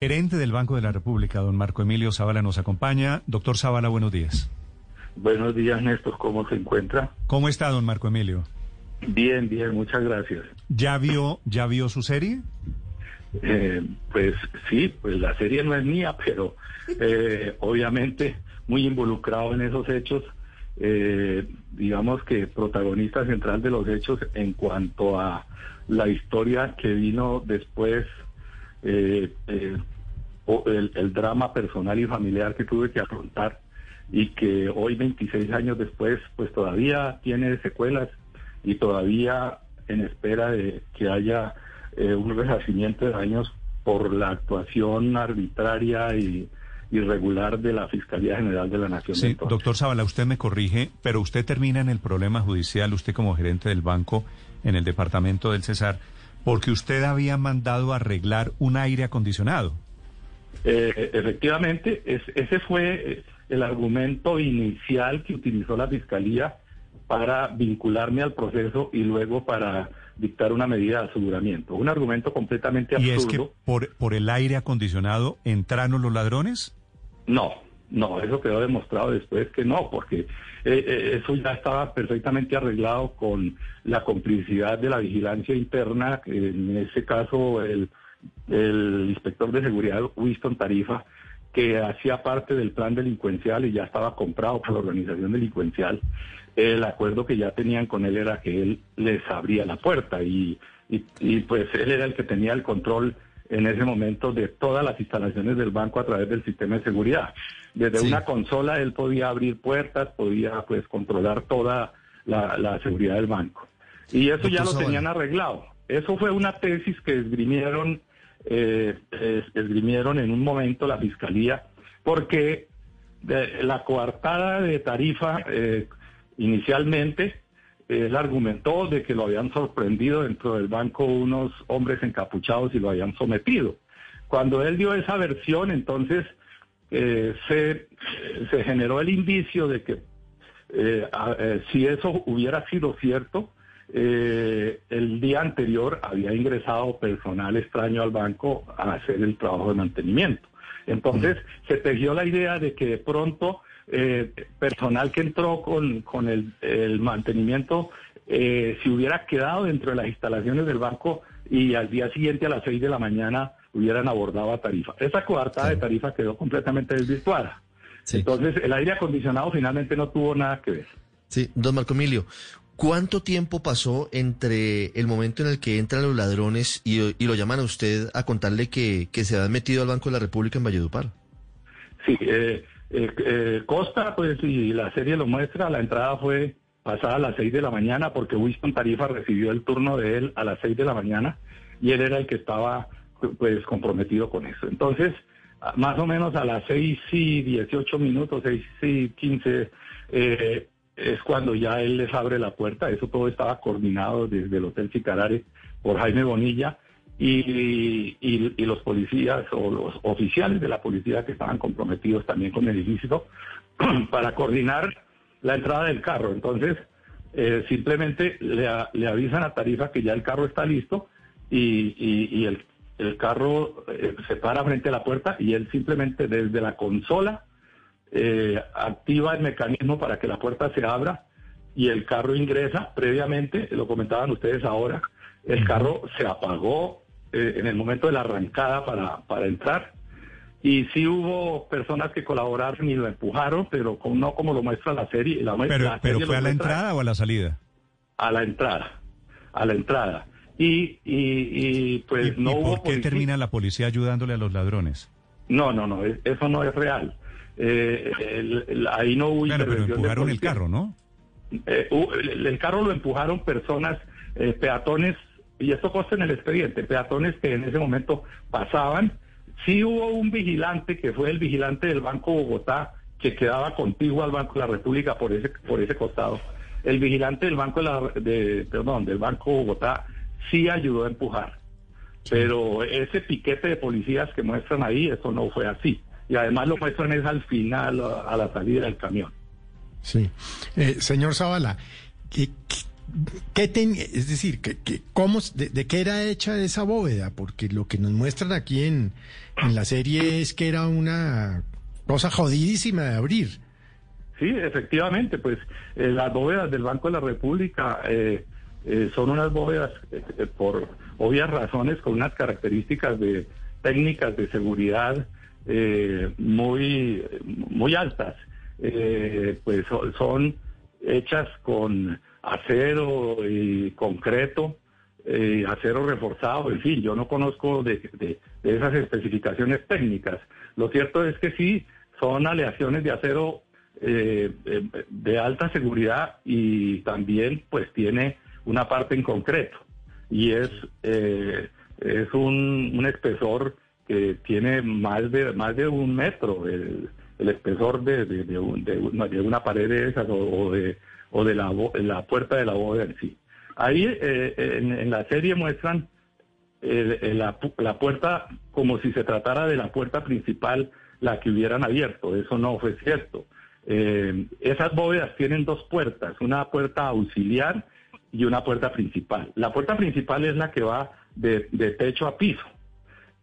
Gerente del Banco de la República, don Marco Emilio Zavala, nos acompaña. Doctor Zavala, buenos días. Buenos días, Néstor. ¿Cómo se encuentra? ¿Cómo está, don Marco Emilio? Bien, bien, muchas gracias. ¿Ya vio, ya vio su serie? Eh, pues sí, pues la serie no es mía, pero eh, obviamente muy involucrado en esos hechos. Eh, digamos que protagonista central de los hechos en cuanto a la historia que vino después eh, eh, el, el, drama personal y familiar que tuve que afrontar y que hoy, 26 años después, pues todavía tiene secuelas y todavía en espera de que haya eh, un resarcimiento de daños por la actuación arbitraria y irregular de la Fiscalía General de la Nación. Sí, doctor Zavala, usted me corrige, pero usted termina en el problema judicial, usted como gerente del banco en el departamento del Cesar porque usted había mandado arreglar un aire acondicionado. Eh, efectivamente, ese fue el argumento inicial que utilizó la Fiscalía para vincularme al proceso y luego para dictar una medida de aseguramiento. Un argumento completamente absurdo. ¿Y es que por, por el aire acondicionado entraron los ladrones? No, no, eso quedó demostrado después que no, porque eh, eh, eso ya estaba perfectamente arreglado con la complicidad de la vigilancia interna, en ese caso el, inspector de seguridad Winston Tarifa, que hacía parte del plan delincuencial y ya estaba comprado por la organización delincuencial. El acuerdo que ya tenían con él era que él les abría la puerta y, y pues él era el que tenía el control en ese momento de todas las instalaciones del banco a través del sistema de seguridad. Desde una consola él podía abrir puertas, podía pues controlar toda la, seguridad del banco. Y eso ya lo tenían arreglado. Eso fue una tesis que esgrimieron, eh, esgrimieron en un momento la fiscalía, porque la coartada de tarifa eh, inicialmente él argumentó de que lo habían sorprendido dentro del banco unos hombres encapuchados y lo habían sometido. Cuando él dio esa versión, entonces eh, se, se, generó el indicio de que eh, eh, si eso hubiera sido cierto, el día anterior había ingresado personal extraño al banco a hacer el trabajo de mantenimiento. Entonces se tejió la idea de que de pronto eh, personal que entró con, con el, mantenimiento, eh, si hubiera quedado dentro de las instalaciones del banco y al día siguiente a las 6 de la mañana hubieran abordado a tarifa. Esa coartada de tarifa quedó completamente desvirtuada. Entonces, el aire acondicionado finalmente no tuvo nada que ver. Sí, don Marco Emilio, ¿cuánto tiempo pasó entre el momento en el que entran los ladrones y, lo llaman a usted a contarle que, que se han metido al Banco de la República en Valledupar? Sí, eh, eh, eh, Costa, pues, y la serie lo muestra, la entrada fue pasada a las 6 de la mañana porque Winston Tarifa recibió el turno de él a las 6 de la mañana y él era el que estaba pues comprometido con eso. Entonces, más o menos a las 6 y 18 minutos, 6 y 15, eh, es cuando ya él les abre la puerta. Eso todo estaba coordinado desde el Hotel Chicarare por Jaime Bonilla y, y, los policías o los oficiales de la policía que estaban comprometidos también con el ilícito para coordinar la entrada del carro. Entonces, eh, simplemente le, le, avisan a Tarifa que ya el carro está listo y, y el, el, carro eh, se para frente a la puerta y él simplemente desde la consola eh, activa el mecanismo para que la puerta se abra y el carro ingresa previamente, lo comentaban ustedes ahora, el carro se apagó eh, en el momento de la arrancada para, para entrar. Y sí hubo personas que colaboraron y lo empujaron, pero no como lo muestra la serie. La, pero, pero fue a la entrada o a la salida? A la entrada, a la entrada. Y, y, pues no hubo... ¿Por qué termina la policía ayudándole a los ladrones? No, no, no, eso no es real. Eh, ahí no hubo pero empujaron el carro, ¿no? Eh, el, carro lo empujaron personas, peatones y esto consta en el expediente, peatones que en ese momento pasaban. Sí hubo un vigilante que fue el vigilante del Banco Bogotá que quedaba contiguo al Banco de la República por ese por ese costado. El vigilante del Banco de, la, de perdón, del Banco Bogotá sí ayudó a empujar. Pero ese piquete de policías que muestran ahí, eso no fue así. Y además lo muestran es al final, a la salida del camión. Sí. Eh, señor Zavala, ¿qué, ¿qué ten- es decir, que, que- cómo, de, qué era hecha esa bóveda? Porque lo que nos muestran aquí en, la serie es que era una cosa jodidísima de abrir. Sí, efectivamente, pues eh, las bóvedas del Banco de la República eh, eh, son unas bóvedas eh, por obvias razones con unas características de técnicas de seguridad muy muy altas. Pues so- son hechas con acero y concreto, eh, acero reforzado, en fin, yo no conozco de, de- esas especificaciones técnicas. Lo cierto es que sí, son aleaciones de acero eh, eh, de alta seguridad y también pues tiene una parte en concreto y es eh, es un, un espesor que tiene más de más de un metro el, el espesor de, de, de un- de una, pared de esas o de o de la, la puerta de la bóveda en sí ahí eh, en, en la serie muestran el- el- la, la puerta como si se tratara de la puerta principal la que hubieran abierto. Eso no fue cierto. Eh, esas bóvedas tienen dos puertas, una puerta auxiliar y una puerta principal. La puerta principal es la que va de, de techo a piso.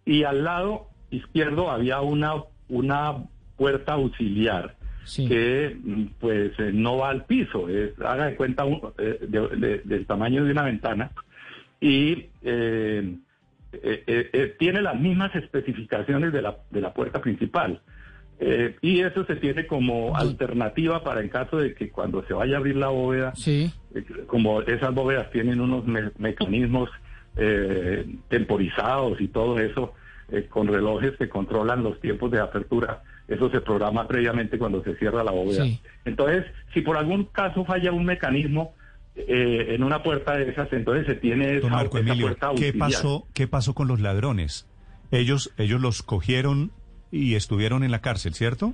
Y al lado izquierdo había una, una puerta auxiliar Sí. que mm, pues eh, no va al piso, es, haga de cuenta un- eh, de- de- del tamaño de una ventana y eh, eh, eh, eh, tiene las mismas especificaciones de la, de la puerta principal. Y eso se tiene como alternativa para en caso de que cuando se vaya a abrir la bóveda, Sí. como esas bóvedas tienen unos me- mecanismos temporizados y todo eso, con relojes que controlan los tiempos de apertura, eso se programa previamente cuando se cierra la bóveda. Sí. Entonces, si por algún caso falla un mecanismo eh, en una puerta de esas, entonces se tiene Don esa, Marco esa Emilio, puerta ¿qué pasó, ¿qué pasó con los ladrones? Ellos, ellos los cogieron y estuvieron en la cárcel, ¿cierto?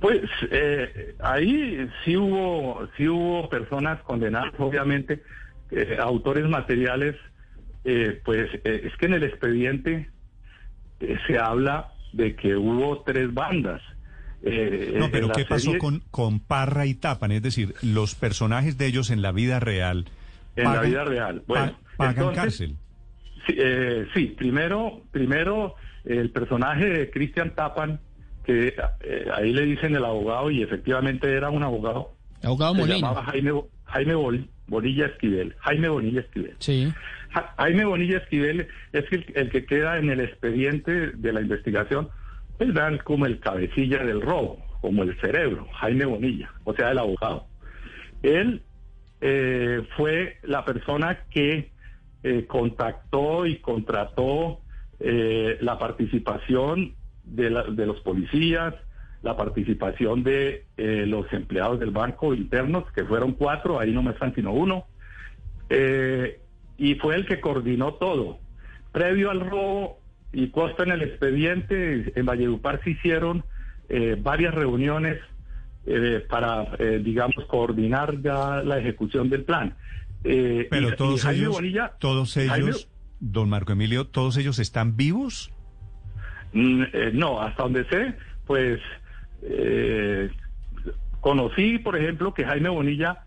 Pues eh, ahí sí hubo, sí hubo personas condenadas, obviamente, eh, autores materiales, eh, pues eh, es que en el expediente eh, se habla de que hubo tres bandas. Eh, No, pero ¿qué pasó con, con Parra y Tapan? Es decir, los personajes de ellos en la vida real. En la vida real. Bueno, pa- pagan entonces, cárcel. Sí, eh, sí, primero, primero el personaje de Cristian Tapan, que eh, ahí le dicen el abogado y efectivamente era un abogado. Abogado se Molina. llamaba Jaime, Jaime Bol- Bonilla Esquivel. Jaime Bonilla Esquivel. Sí. Ja- Jaime Bonilla Esquivel es el, el que queda en el expediente de la investigación, pues dan como el cabecilla del robo, como el cerebro, Jaime Bonilla, o sea, el abogado. Él eh, fue la persona que eh, contactó y contrató eh, la participación de, los policías, la participación de los empleados del banco internos, que fueron cuatro, ahí no me están sino uno, y fue el que coordinó todo. Previo al robo, y consta en el expediente, en Valledupar se hicieron eh, varias reuniones eh, para, eh, digamos, coordinar ya la ejecución del plan. Eh, Pero y- y todos Jaime ellos, Bonilla- todos Jaime- ellos, don Marco Emilio, todos ellos están vivos. Mm, eh, no, hasta donde sé, pues eh, conocí, por ejemplo, que Jaime Bonilla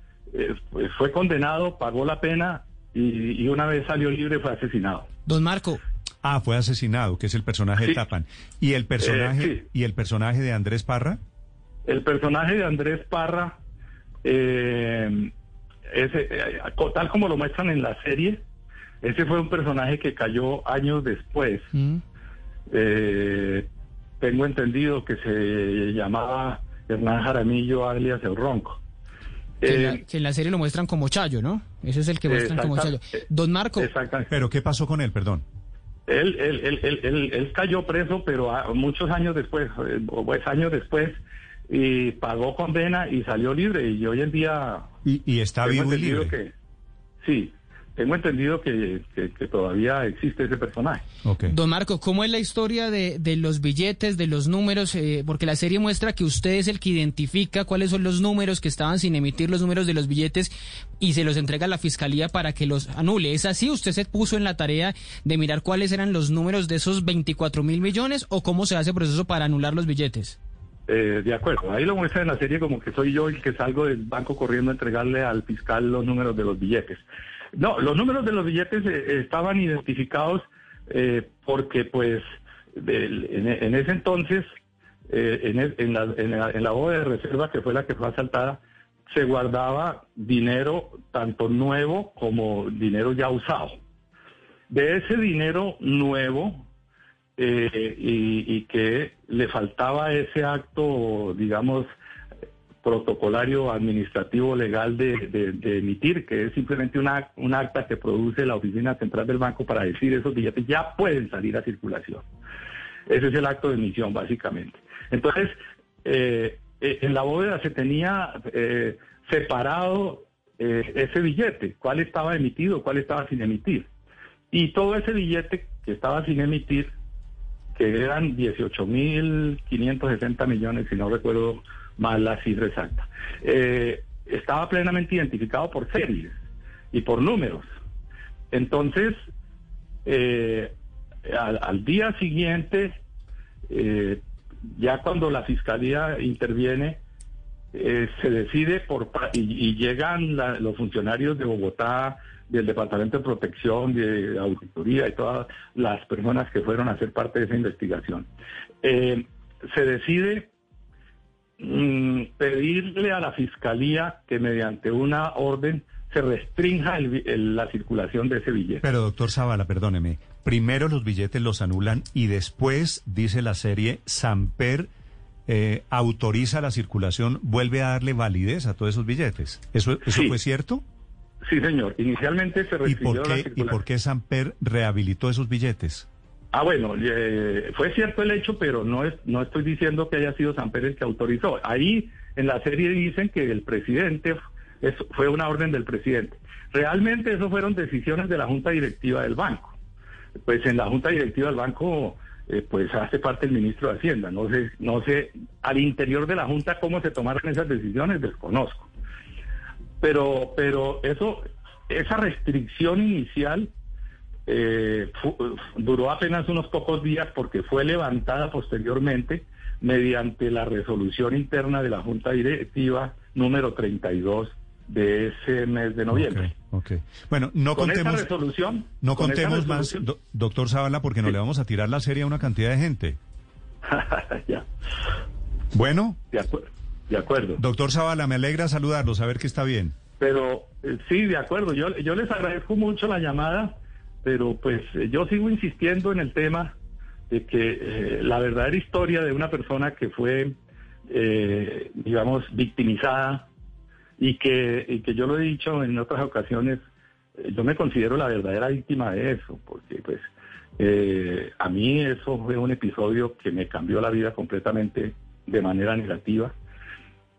fue condenado, pagó la pena y, y una vez salió libre fue asesinado. Don Marco, Ah, fue asesinado, que es el personaje de. Tapan. ¿Y el personaje, Eh, sí. y el personaje de Andrés Parra? El personaje de Andrés Parra, eh, ese, eh, tal como lo muestran en la serie, ese fue un personaje que cayó años después. mm, Eh, tengo entendido que se llamaba Hernán Jaramillo alias El Ronco. que, en Eh, la, que en la serie lo muestran como Chayo, ¿no? Ese es el que muestran como Chayo. Don Marco, Exactamente. ¿Pero qué pasó con él, perdón? Él, él, él, él, él- él cayó preso, pero a- muchos años después, eh, o pues años después, y pagó condena y salió libre. Y hoy en día Y, y está vivo y entendido libre. que sí, tengo entendido que, que- que todavía existe ese personaje. Ok. Don Marco, ¿cómo es la historia de, de los billetes, de los números? Eh, porque la serie muestra que usted es el que identifica cuáles son los números que estaban sin emitir los números de los billetes y se los entrega a la fiscalía para que los anule. ¿Es así? ¿Usted se puso en la tarea de mirar cuáles eran los números de esos 24 mil millones o cómo se hace el proceso para anular los billetes? Eh, de acuerdo, ahí lo muestra en la serie como que soy yo el que salgo del banco corriendo a entregarle al fiscal los números de los billetes. No, los números de los billetes eh, estaban identificados eh, porque pues en, ese entonces, en, en, la, en, bóveda de reserva que fue la que fue asaltada, se guardaba dinero tanto nuevo como dinero ya usado. De ese dinero nuevo, eh, y, que le faltaba ese acto, digamos, protocolario, administrativo, legal de, emitir, que es simplemente una, un acta que produce la Oficina Central del Banco para decir esos billetes ya pueden salir a circulación. Ese es el acto de emisión, básicamente. Entonces, eh, eh, en la bóveda se tenía separado ese billete, cuál estaba emitido, cuál estaba sin emitir. Y todo ese billete que estaba sin emitir que eran 18.560 millones, si no recuerdo mal la cifra. Eh, estaba plenamente identificado por series y por números. Entonces, eh, al, día siguiente, eh, ya cuando la fiscalía interviene, se decide por y, llegan los funcionarios de Bogotá, del Departamento de Protección, de Auditoría y todas las personas que fueron a ser parte de esa investigación. Se decide mm, pedirle a la Fiscalía que mediante una orden se restrinja la circulación de ese billete. Pero doctor Zavala, perdóneme, primero los billetes los anulan y después, dice la serie, Samper eh, autoriza la circulación, vuelve a darle validez a todos esos billetes. ¿Eso, eso fue cierto? Sí, señor. Inicialmente se restringió ¿Y por qué, ¿Y por qué Samper rehabilitó esos billetes? Ah, bueno, eh, fue cierto el hecho, pero no es, no estoy diciendo que haya sido Samper el que autorizó. Ahí en la serie dicen que el presidente fue una orden del presidente. Realmente eso fueron decisiones de la junta directiva del banco. Pues en la junta directiva del banco eh, pues hace parte el ministro de Hacienda. No sé, no sé al interior de la junta cómo se tomaron esas decisiones, desconozco. Pero, pero eso, esa restricción inicial eh, duró apenas unos pocos días porque fue levantada posteriormente mediante la resolución interna de la Junta Directiva número 32 de ese mes de noviembre. Okay, Bueno, no contemos, resolución, no contemos más, doctor Zavala, porque no le vamos a tirar la serie a una cantidad de gente. ya. Bueno. De acuerdo. De acuerdo. Doctor Zavala, me alegra saludarlo, saber que está bien. Pero eh, sí, de acuerdo, yo, yo les agradezco mucho la llamada, pero pues eh, yo sigo insistiendo en el tema de que eh, la verdadera historia de una persona que fue, digamos, victimizada y que, y que yo lo he dicho en otras ocasiones, yo me considero la verdadera víctima de eso, porque pues a mí eso fue un episodio que me cambió la vida completamente de manera negativa.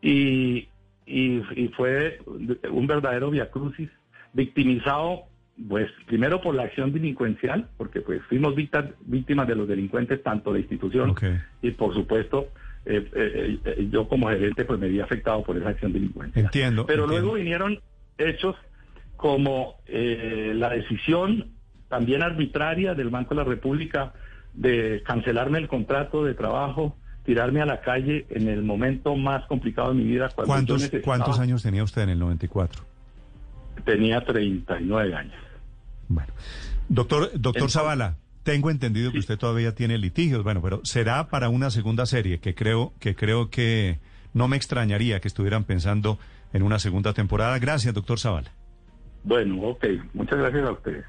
Y, y, fue un verdadero viacrucis, victimizado, pues primero por la acción delincuencial, porque pues fuimos víctimas de los delincuentes, tanto de institución y por supuesto eh, eh, eh, yo como gerente pues me vi afectado por esa acción delincuencial. Entiendo. Pero luego vinieron hechos como la decisión también arbitraria del Banco de la República de cancelarme el contrato de trabajo tirarme a la calle en el momento más complicado de mi vida. ¿Cuántos, ¿Cuántos años tenía usted en el 94? Tenía 39 años. Bueno, doctor, doctor Zavala, tengo entendido que usted todavía tiene litigios, bueno, pero será para una segunda serie que creo que creo que no me extrañaría que estuvieran pensando en una segunda temporada. Gracias, doctor Zavala. Bueno, ok, muchas gracias a ustedes.